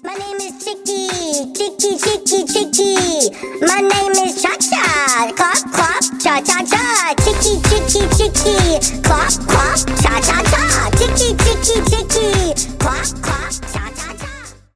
My name is Chicky, Chicky, Chicky, Chicky. My name is Cha Cha, clop, clop, cha cha cha. Chicky, Chicky, Chicky, clop, clop.